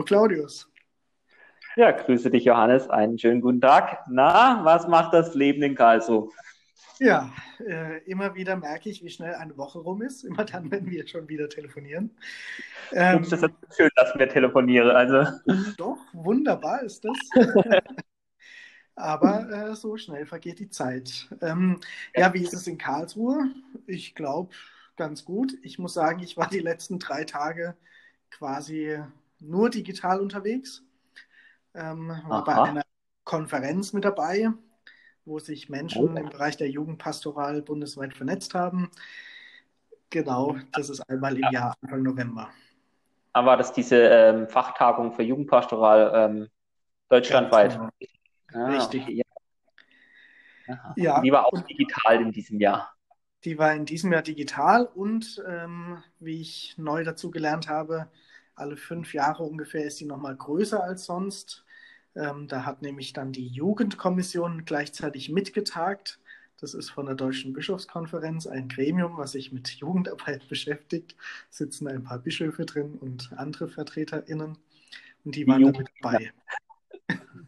Hallo Claudius. Ja, grüße dich Johannes, einen schönen guten Tag. Na, was macht das Leben in Karlsruhe? Ja, äh, immer wieder merke ich, wie schnell eine Woche rum ist, immer dann, wenn wir schon wieder telefonieren. Ähm, das ist schön, dass wir telefonieren. Also. Doch, wunderbar ist das. Aber äh, so schnell vergeht die Zeit. Ähm, ja, wie ist es in Karlsruhe? Ich glaube, ganz gut. Ich muss sagen, ich war die letzten drei Tage quasi nur digital unterwegs. Ähm, war bei einer Konferenz mit dabei, wo sich Menschen oh. im Bereich der Jugendpastoral bundesweit vernetzt haben. Genau, das ist einmal im Jahr, Anfang November. Aber war das diese ähm, Fachtagung für Jugendpastoral ähm, deutschlandweit? Genau. Ah, Richtig. Okay, ja. ja. Die war auch digital in diesem Jahr. Die war in diesem Jahr digital und ähm, wie ich neu dazu gelernt habe, alle fünf Jahre ungefähr ist sie nochmal größer als sonst. Ähm, da hat nämlich dann die Jugendkommission gleichzeitig mitgetagt. Das ist von der Deutschen Bischofskonferenz ein Gremium, was sich mit Jugendarbeit beschäftigt. Sitzen ein paar Bischöfe drin und andere VertreterInnen. Und die waren damit dabei.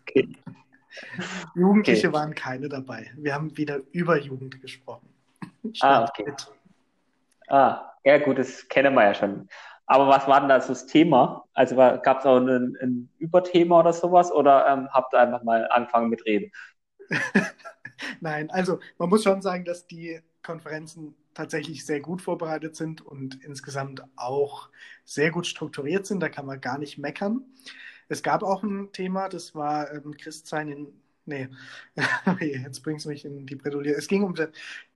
Okay. Jugendliche okay. waren keine dabei. Wir haben wieder über Jugend gesprochen. ah, okay. Ah, ja gut, das kennen wir ja schon. Aber was war denn da so das Thema? Also gab es auch ein, ein, Überthema oder sowas oder ähm, habt ihr einfach mal angefangen mit Reden? Nein, also man muss schon sagen, dass die Konferenzen tatsächlich sehr gut vorbereitet sind und insgesamt auch sehr gut strukturiert sind. Da kann man gar nicht meckern. Es gab auch ein Thema, das war ähm, Christsein in. Nee, jetzt bringst du mich in die Bredouille. Es ging um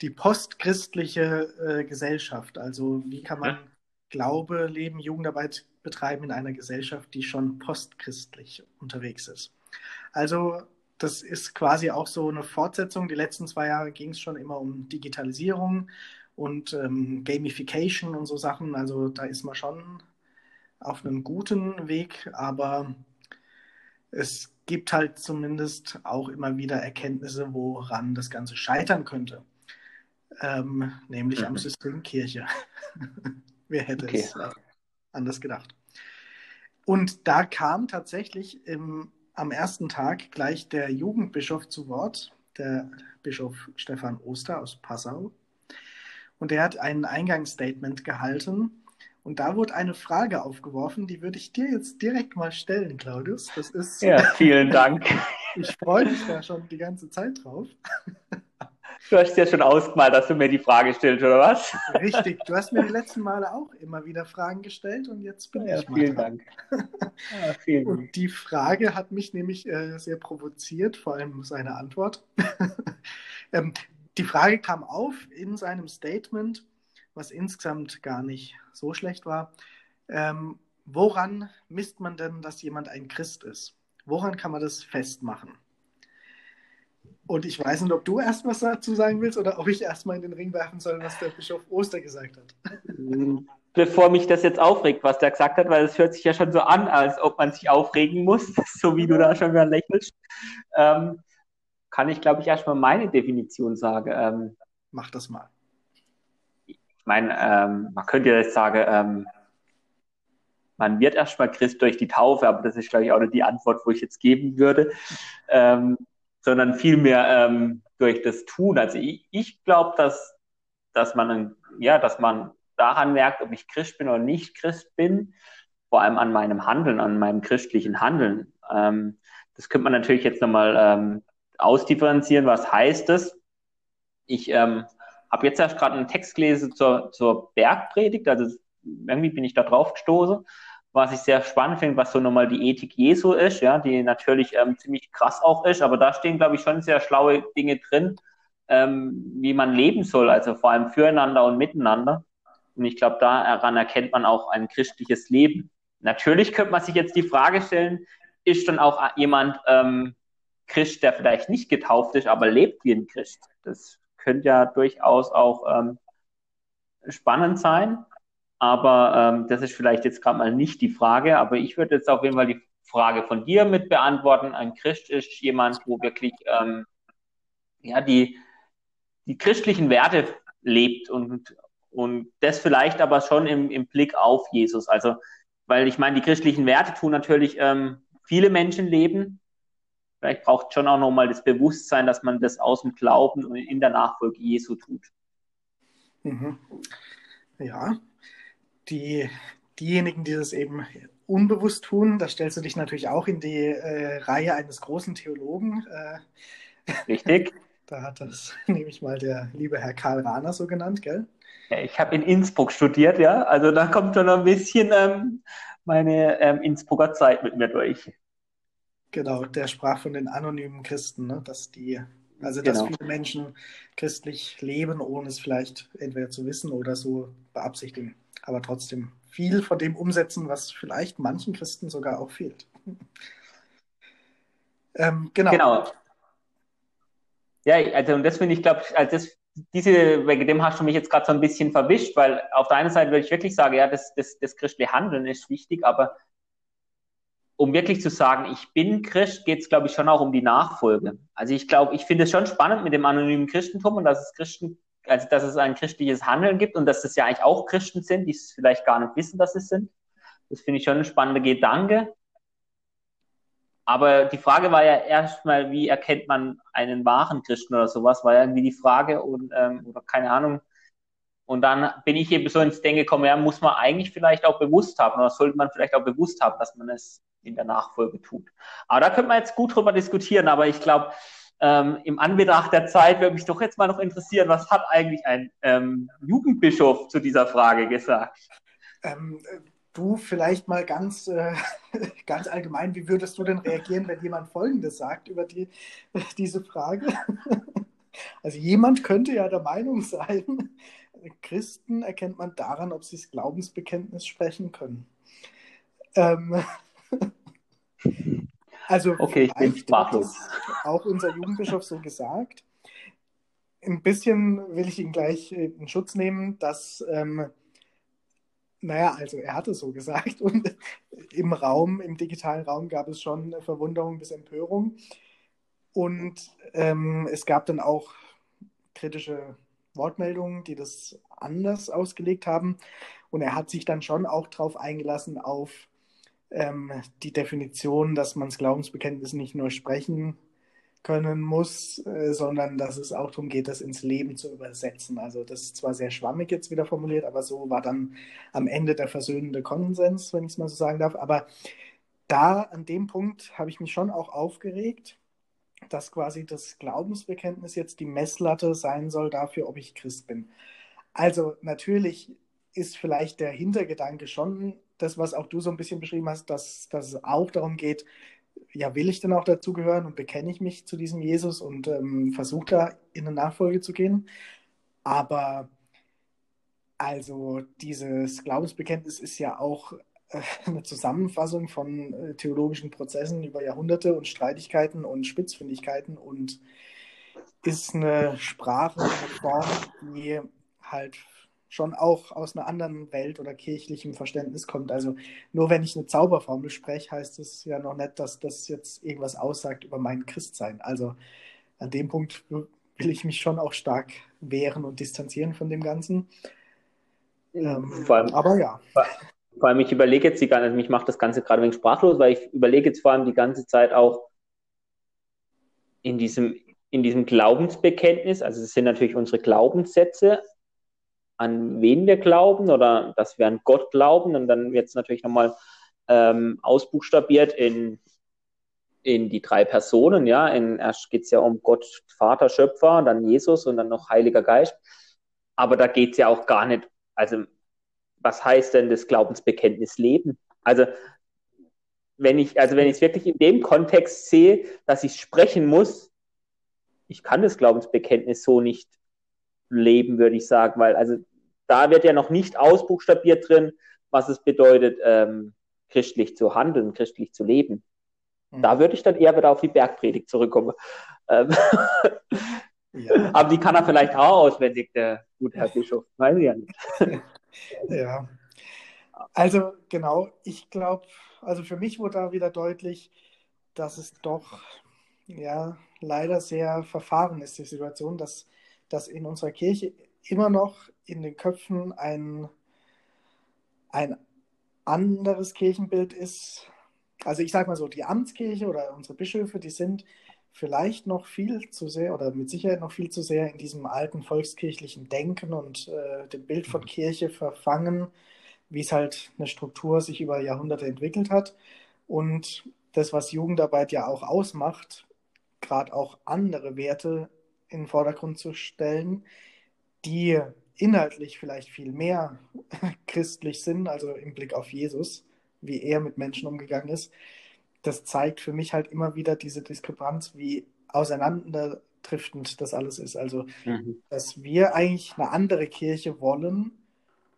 die postchristliche äh, Gesellschaft. Also, wie kann man Glaube, Leben, Jugendarbeit betreiben in einer Gesellschaft, die schon postchristlich unterwegs ist? Also, das ist quasi auch so eine Fortsetzung. Die letzten zwei Jahre ging es schon immer um Digitalisierung und ähm, Gamification und so Sachen. Also, da ist man schon auf einem guten Weg, aber es gibt halt zumindest auch immer wieder Erkenntnisse, woran das Ganze scheitern könnte. Ähm, nämlich mhm. am System Kirche. Wer hätte okay. es äh, anders gedacht? Und da kam tatsächlich im, am ersten Tag gleich der Jugendbischof zu Wort, der Bischof Stefan Oster aus Passau. Und er hat ein Eingangsstatement gehalten und da wurde eine Frage aufgeworfen, die würde ich dir jetzt direkt mal stellen, Claudius. Das ist. Ja, vielen Dank. ich freue mich da schon die ganze Zeit drauf. Du hast ja schon ausgemalt, dass du mir die Frage stellst, oder was? Richtig, du hast mir die letzten Male auch immer wieder Fragen gestellt und jetzt bin ja, ich mal. Vielen dran. Dank. Ja, vielen und die Frage hat mich nämlich äh, sehr provoziert, vor allem seine Antwort. ähm, die Frage kam auf in seinem Statement was insgesamt gar nicht so schlecht war. Ähm, woran misst man denn, dass jemand ein Christ ist? Woran kann man das festmachen? Und ich weiß nicht, ob du erst was dazu sagen willst oder ob ich erstmal in den Ring werfen soll, was der Bischof Oster gesagt hat. Bevor mich das jetzt aufregt, was der gesagt hat, weil es hört sich ja schon so an, als ob man sich aufregen muss, so wie du da schon wieder lächelst, ähm, kann ich, glaube ich, erstmal meine Definition sagen. Ähm, Mach das mal meine, ähm, man könnte jetzt sagen, ähm, man wird erstmal Christ durch die Taufe, aber das ist, glaube ich, auch nicht die Antwort, wo ich jetzt geben würde, ähm, sondern vielmehr ähm, durch das Tun. Also ich, ich glaube, dass, dass man, ja, dass man daran merkt, ob ich Christ bin oder nicht Christ bin, vor allem an meinem Handeln, an meinem christlichen Handeln. Ähm, das könnte man natürlich jetzt nochmal ähm, ausdifferenzieren. Was heißt das? Ich ähm, habe jetzt erst gerade einen Text gelesen zur, zur Bergpredigt, also irgendwie bin ich da drauf gestoßen, was ich sehr spannend finde, was so nochmal die Ethik Jesu ist, ja, die natürlich ähm, ziemlich krass auch ist, aber da stehen, glaube ich, schon sehr schlaue Dinge drin, ähm, wie man leben soll, also vor allem füreinander und miteinander. Und ich glaube, daran erkennt man auch ein christliches Leben. Natürlich könnte man sich jetzt die Frage stellen, ist dann auch jemand ähm, Christ, der vielleicht nicht getauft ist, aber lebt wie ein Christ? Das könnte ja durchaus auch ähm, spannend sein. Aber ähm, das ist vielleicht jetzt gerade mal nicht die Frage. Aber ich würde jetzt auf jeden Fall die Frage von dir mit beantworten. Ein Christ ist jemand, wo wirklich ähm, ja, die, die christlichen Werte lebt und, und das vielleicht aber schon im, im Blick auf Jesus. Also weil ich meine, die christlichen Werte tun natürlich ähm, viele Menschen leben. Vielleicht braucht schon auch nochmal das Bewusstsein, dass man das aus dem Glauben und in der Nachfolge Jesu tut. Mhm. Ja, die, diejenigen, die das eben unbewusst tun, da stellst du dich natürlich auch in die äh, Reihe eines großen Theologen. Äh, Richtig. da hat das nämlich mal der liebe Herr Karl Rahner so genannt, gell? Ja, ich habe in Innsbruck studiert, ja. Also da kommt schon ein bisschen ähm, meine ähm, Innsbrucker Zeit mit mir durch. Genau, der sprach von den anonymen Christen, ne? dass die, also dass genau. viele Menschen christlich leben, ohne es vielleicht entweder zu wissen oder so beabsichtigen, aber trotzdem viel von dem umsetzen, was vielleicht manchen Christen sogar auch fehlt. ähm, genau. Genau. Ja, also und das finde ich, glaube ich, also das diese, wegen dem hast du mich jetzt gerade so ein bisschen verwischt, weil auf der einen Seite würde ich wirklich sagen, ja, das, das, das christliche Handeln ist wichtig, aber um wirklich zu sagen, ich bin Christ, geht es, glaube ich, schon auch um die Nachfolge. Also ich glaube, ich finde es schon spannend mit dem anonymen Christentum und dass es Christen, also dass es ein christliches Handeln gibt und dass das ja eigentlich auch Christen sind, die es vielleicht gar nicht wissen, dass es sind. Das finde ich schon ein spannender Gedanke. Aber die Frage war ja erstmal, wie erkennt man einen wahren Christen oder sowas, war ja irgendwie die Frage und ähm, oder keine Ahnung. Und dann bin ich eben so ins Denken gekommen, ja, muss man eigentlich vielleicht auch bewusst haben oder sollte man vielleicht auch bewusst haben, dass man es in der Nachfolge tut. Aber da könnte man jetzt gut drüber diskutieren, aber ich glaube, ähm, im Anbetracht der Zeit würde mich doch jetzt mal noch interessieren, was hat eigentlich ein ähm, Jugendbischof zu dieser Frage gesagt? Ähm, Du vielleicht mal ganz, äh, ganz allgemein, wie würdest du denn reagieren, wenn jemand Folgendes sagt über die, diese Frage? Also jemand könnte ja der Meinung sein, Christen erkennt man daran, ob sie das Glaubensbekenntnis sprechen können. Ähm, also okay, ich bin sprachlos. Auch unser Jugendbischof so gesagt. Ein bisschen will ich ihn gleich in Schutz nehmen, dass ähm, naja, also er hatte so gesagt und im Raum, im digitalen Raum gab es schon Verwunderung bis Empörung. Und ähm, es gab dann auch kritische Wortmeldungen, die das anders ausgelegt haben. Und er hat sich dann schon auch darauf eingelassen, auf ähm, die Definition, dass man das Glaubensbekenntnis nicht nur sprechen können muss, äh, sondern dass es auch darum geht, das ins Leben zu übersetzen. Also das ist zwar sehr schwammig jetzt wieder formuliert, aber so war dann am Ende der versöhnende Konsens, wenn ich es mal so sagen darf. Aber da an dem Punkt habe ich mich schon auch aufgeregt, dass quasi das Glaubensbekenntnis jetzt die Messlatte sein soll dafür, ob ich Christ bin. Also natürlich ist vielleicht der Hintergedanke schon das, was auch du so ein bisschen beschrieben hast, dass, dass es auch darum geht, ja, will ich denn auch dazugehören und bekenne ich mich zu diesem Jesus und ähm, versuche da in eine Nachfolge zu gehen. Aber also dieses Glaubensbekenntnis ist ja auch äh, eine Zusammenfassung von äh, theologischen Prozessen über Jahrhunderte und Streitigkeiten und Spitzfindigkeiten und ist eine Sprache, die halt schon auch aus einer anderen Welt oder kirchlichem Verständnis kommt. Also nur wenn ich eine Zauberformel spreche, heißt es ja noch nicht, dass das jetzt irgendwas aussagt über mein Christsein. Also an dem Punkt will ich mich schon auch stark wehren und distanzieren von dem Ganzen. Ähm, allem, aber ja. Vor allem, ich überlege jetzt die ganze, mich macht das Ganze gerade wegen sprachlos, weil ich überlege jetzt vor allem die ganze Zeit auch in diesem, in diesem Glaubensbekenntnis, also es sind natürlich unsere Glaubenssätze, an wen wir glauben oder dass wir an Gott glauben. Und dann es natürlich nochmal ähm, ausbuchstabiert in, in die drei Personen. Ja, in, erst geht es ja um Gott, Vater, Schöpfer, dann Jesus und dann noch Heiliger Geist. Aber da geht es ja auch gar nicht, also was heißt denn das Glaubensbekenntnis leben? Also wenn ich, also wenn ich es wirklich in dem Kontext sehe, dass ich sprechen muss, ich kann das Glaubensbekenntnis so nicht leben, würde ich sagen, weil also da wird ja noch nicht ausbuchstabiert drin, was es bedeutet, ähm, christlich zu handeln, christlich zu leben. Mhm. Da würde ich dann eher wieder auf die Bergpredigt zurückkommen. Ähm ja. Aber die kann er vielleicht auch auswendig, der gute Herr Bischof. Weiß ich ja nicht. ja. Also genau, ich glaube, also für mich wurde da wieder deutlich, dass es doch ja leider sehr verfahren ist, die Situation, dass dass in unserer Kirche immer noch in den Köpfen ein, ein anderes Kirchenbild ist, also ich sage mal so, die Amtskirche oder unsere Bischöfe, die sind vielleicht noch viel zu sehr oder mit Sicherheit noch viel zu sehr in diesem alten volkskirchlichen Denken und äh, dem Bild von Kirche verfangen, wie es halt eine Struktur sich über Jahrhunderte entwickelt hat. Und das, was Jugendarbeit ja auch ausmacht, gerade auch andere Werte in den Vordergrund zu stellen, die inhaltlich vielleicht viel mehr christlich sind, also im Blick auf Jesus, wie er mit Menschen umgegangen ist, das zeigt für mich halt immer wieder diese Diskrepanz, wie auseinanderdriftend das alles ist. Also, mhm. dass wir eigentlich eine andere Kirche wollen,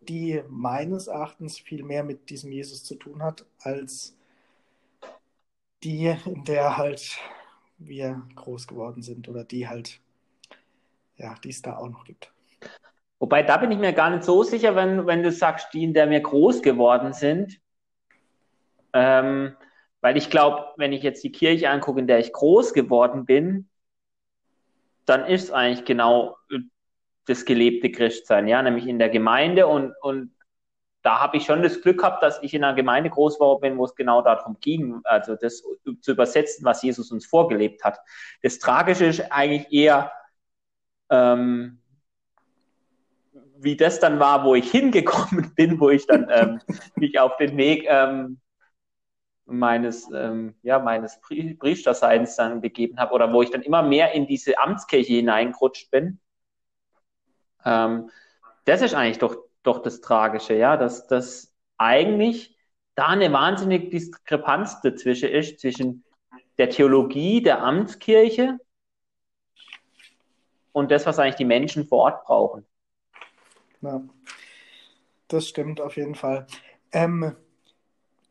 die meines Erachtens viel mehr mit diesem Jesus zu tun hat, als die, in der halt wir groß geworden sind oder die halt, ja, die es da auch noch gibt. Wobei, da bin ich mir gar nicht so sicher, wenn, wenn du sagst, die, in der wir groß geworden sind. Ähm, weil ich glaube, wenn ich jetzt die Kirche angucke, in der ich groß geworden bin, dann ist eigentlich genau das gelebte Christsein, ja, nämlich in der Gemeinde und, und da habe ich schon das Glück gehabt, dass ich in einer Gemeinde groß geworden bin, wo es genau darum ging, also das zu übersetzen, was Jesus uns vorgelebt hat. Das Tragische ist eigentlich eher, ähm, wie das dann war, wo ich hingekommen bin, wo ich dann ähm, mich auf den Weg ähm, meines, ähm, ja, meines Priesterseins dann begeben habe oder wo ich dann immer mehr in diese Amtskirche hineingerutscht bin. Ähm, das ist eigentlich doch, doch das Tragische, ja, dass das eigentlich da eine wahnsinnige Diskrepanz dazwischen ist, zwischen der Theologie der Amtskirche und das, was eigentlich die Menschen vor Ort brauchen. Ja, das stimmt auf jeden Fall. Ähm,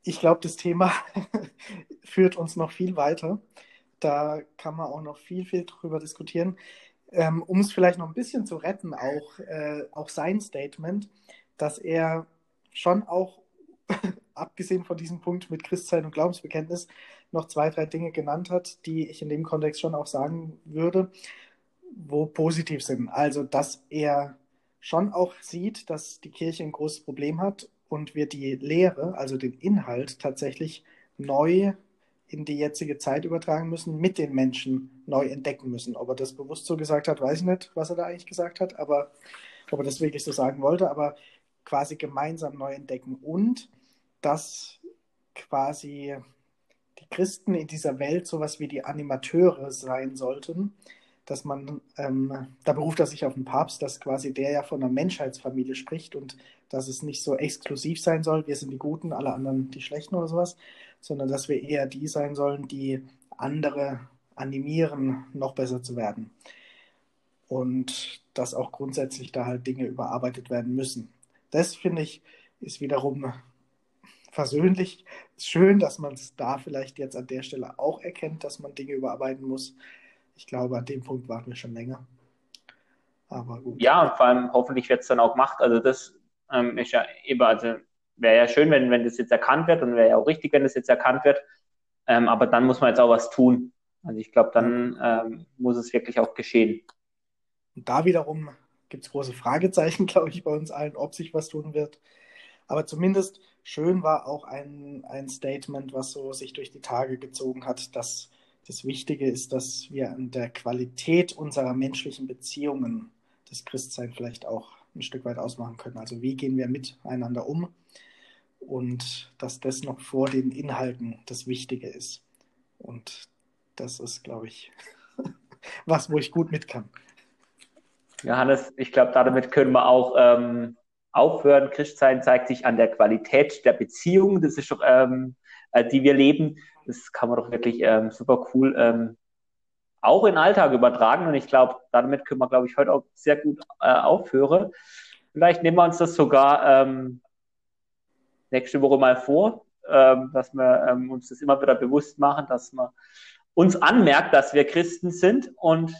ich glaube, das Thema führt uns noch viel weiter. Da kann man auch noch viel, viel drüber diskutieren. Ähm, um es vielleicht noch ein bisschen zu retten, auch, äh, auch sein Statement, dass er schon auch, abgesehen von diesem Punkt mit Christsein und Glaubensbekenntnis, noch zwei, drei Dinge genannt hat, die ich in dem Kontext schon auch sagen würde, wo positiv sind. Also, dass er schon auch sieht, dass die Kirche ein großes Problem hat und wir die Lehre, also den Inhalt tatsächlich neu in die jetzige Zeit übertragen müssen, mit den Menschen neu entdecken müssen. Ob er das bewusst so gesagt hat, weiß ich nicht, was er da eigentlich gesagt hat, aber ob er das wirklich so sagen wollte, aber quasi gemeinsam neu entdecken und dass quasi die Christen in dieser Welt sowas wie die Animateure sein sollten, dass man, ähm, da beruft er sich auf den Papst, dass quasi der ja von einer Menschheitsfamilie spricht und dass es nicht so exklusiv sein soll, wir sind die Guten, alle anderen die Schlechten oder sowas, sondern dass wir eher die sein sollen, die andere animieren, noch besser zu werden. Und dass auch grundsätzlich da halt Dinge überarbeitet werden müssen. Das finde ich ist wiederum versöhnlich. Schön, dass man es da vielleicht jetzt an der Stelle auch erkennt, dass man Dinge überarbeiten muss. Ich glaube, an dem Punkt warten wir schon länger. Aber gut. Ja, und vor allem hoffentlich wird es dann auch gemacht. Also das ähm, ist ja eben, also wäre ja schön, wenn, wenn das jetzt erkannt wird und wäre ja auch richtig, wenn das jetzt erkannt wird. Ähm, aber dann muss man jetzt auch was tun. Also ich glaube, dann ähm, muss es wirklich auch geschehen. Und da wiederum gibt es große Fragezeichen, glaube ich, bei uns allen, ob sich was tun wird. Aber zumindest schön war auch ein, ein Statement, was so sich durch die Tage gezogen hat, dass das Wichtige ist, dass wir an der Qualität unserer menschlichen Beziehungen das Christsein vielleicht auch ein Stück weit ausmachen können. Also wie gehen wir miteinander um und dass das noch vor den Inhalten das Wichtige ist. Und das ist, glaube ich, was, wo ich gut mit kann. Johannes, ich glaube, damit können wir auch ähm, aufhören. Christsein zeigt sich an der Qualität der Beziehung, das ist, ähm, äh, die wir leben. Das kann man doch wirklich ähm, super cool ähm, auch in den Alltag übertragen. Und ich glaube, damit können wir, glaube ich, heute auch sehr gut äh, aufhören. Vielleicht nehmen wir uns das sogar ähm, nächste Woche mal vor, ähm, dass wir ähm, uns das immer wieder bewusst machen, dass man uns anmerkt, dass wir Christen sind und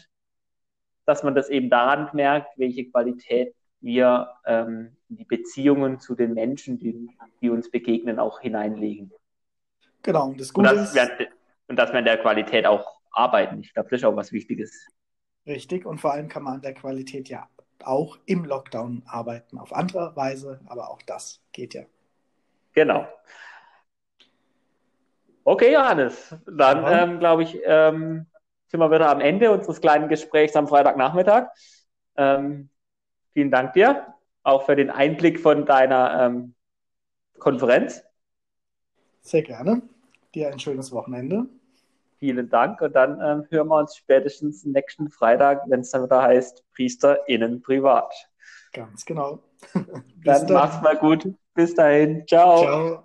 dass man das eben daran merkt, welche Qualität wir ähm, in die Beziehungen zu den Menschen, die, die uns begegnen, auch hineinlegen. Genau, und das Gute und das, ist... und dass wir in der Qualität auch arbeiten. Ich glaube, das ist auch was Wichtiges. Richtig, und vor allem kann man an der Qualität ja auch im Lockdown arbeiten. Auf andere Weise, aber auch das geht ja. Genau. Okay, Johannes, dann ja. ähm, glaube ich, ähm, sind wir wieder am Ende unseres kleinen Gesprächs am Freitagnachmittag. Ähm, vielen Dank dir, auch für den Einblick von deiner ähm, Konferenz. Sehr gerne. Dir ein schönes Wochenende. Vielen Dank und dann ähm, hören wir uns spätestens nächsten Freitag, wenn es dann wieder heißt Priester innen privat. Ganz genau. dann mach's mal gut. Bis dahin. Ciao. Ciao.